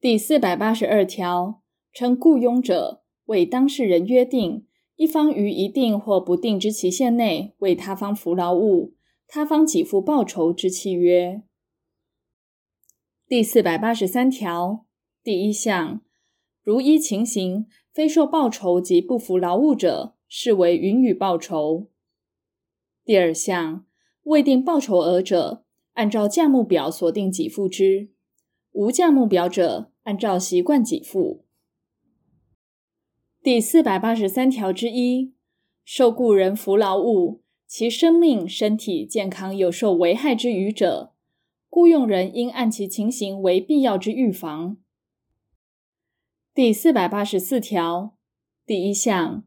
第四百八十二条，称雇佣者为当事人约定，一方于一定或不定之期限内为他方服劳务，他方给付报酬之契约。第四百八十三条第一项，如依情形非受报酬及不服劳务者，视为允予报酬。第二项，未定报酬额者，按照价目表所定给付之；无价目表者，按照习惯给付。第四百八十三条之一，受雇人服劳务，其生命、身体健康有受危害之余者，雇用人应按其情形为必要之预防。第四百八十四条第一项，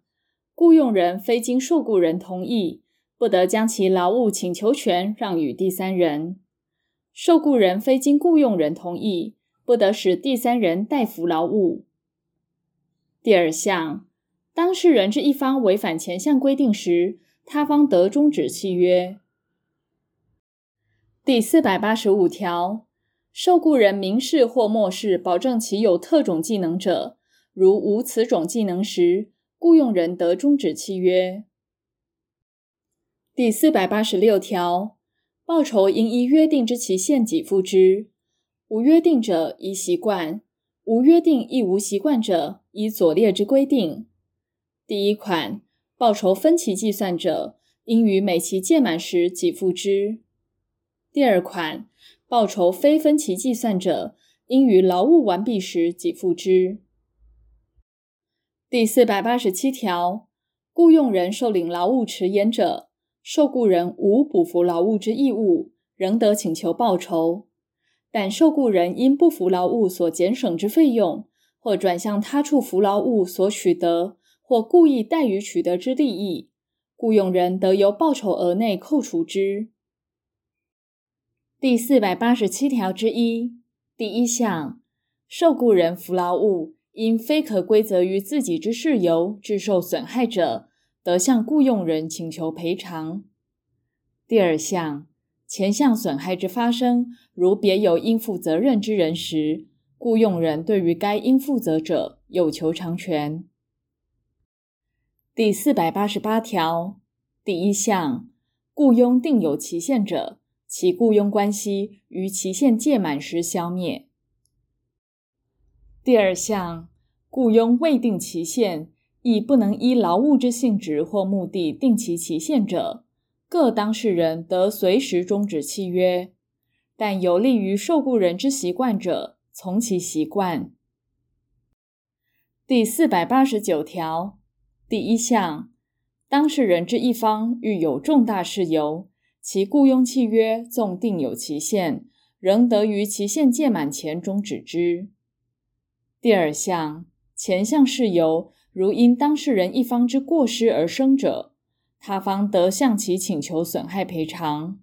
雇用人非经受雇人同意，不得将其劳务请求权让与第三人；受雇人非经雇用人同意，不得使第三人代服劳务。第二项，当事人之一方违反前项规定时，他方得终止契约。第四百八十五条，受雇人明示或默示保证其有特种技能者，如无此种技能时，雇用人得终止契约。第四百八十六条，报酬应依约定之期限给付之，无约定者依习惯。无约定亦无习惯者，依左列之规定：第一款，报酬分期计算者，应于每期届满时给付之；第二款，报酬非分期计算者，应于劳务完毕时给付之。第四百八十七条，雇用人受领劳务迟延者，受雇人无补服劳务之义务，仍得请求报酬。但受雇人因不服劳务所减省之费用，或转向他处服劳务所取得，或故意怠于取得之利益，雇用人得由报酬额内扣除之。第四百八十七条之一第一项，受雇人服劳务，因非可归责于自己之事由致受损害者，得向雇用人请求赔偿。第二项。前项损害之发生，如别有应负责任之人时，雇用人对于该应负责者有求偿权。第四百八十八条第一项，雇佣定有期限者，其雇佣关系于期限届满时消灭。第二项，雇佣未定期限，亦不能依劳务之性质或目的定其期限者。各当事人得随时终止契约，但有利于受雇人之习惯者，从其习惯。第四百八十九条第一项，当事人之一方遇有重大事由，其雇佣契约纵定有期限，仍得于期限届满前终止之。第二项，前项事由如因当事人一方之过失而生者，他方得向其请求损害赔偿。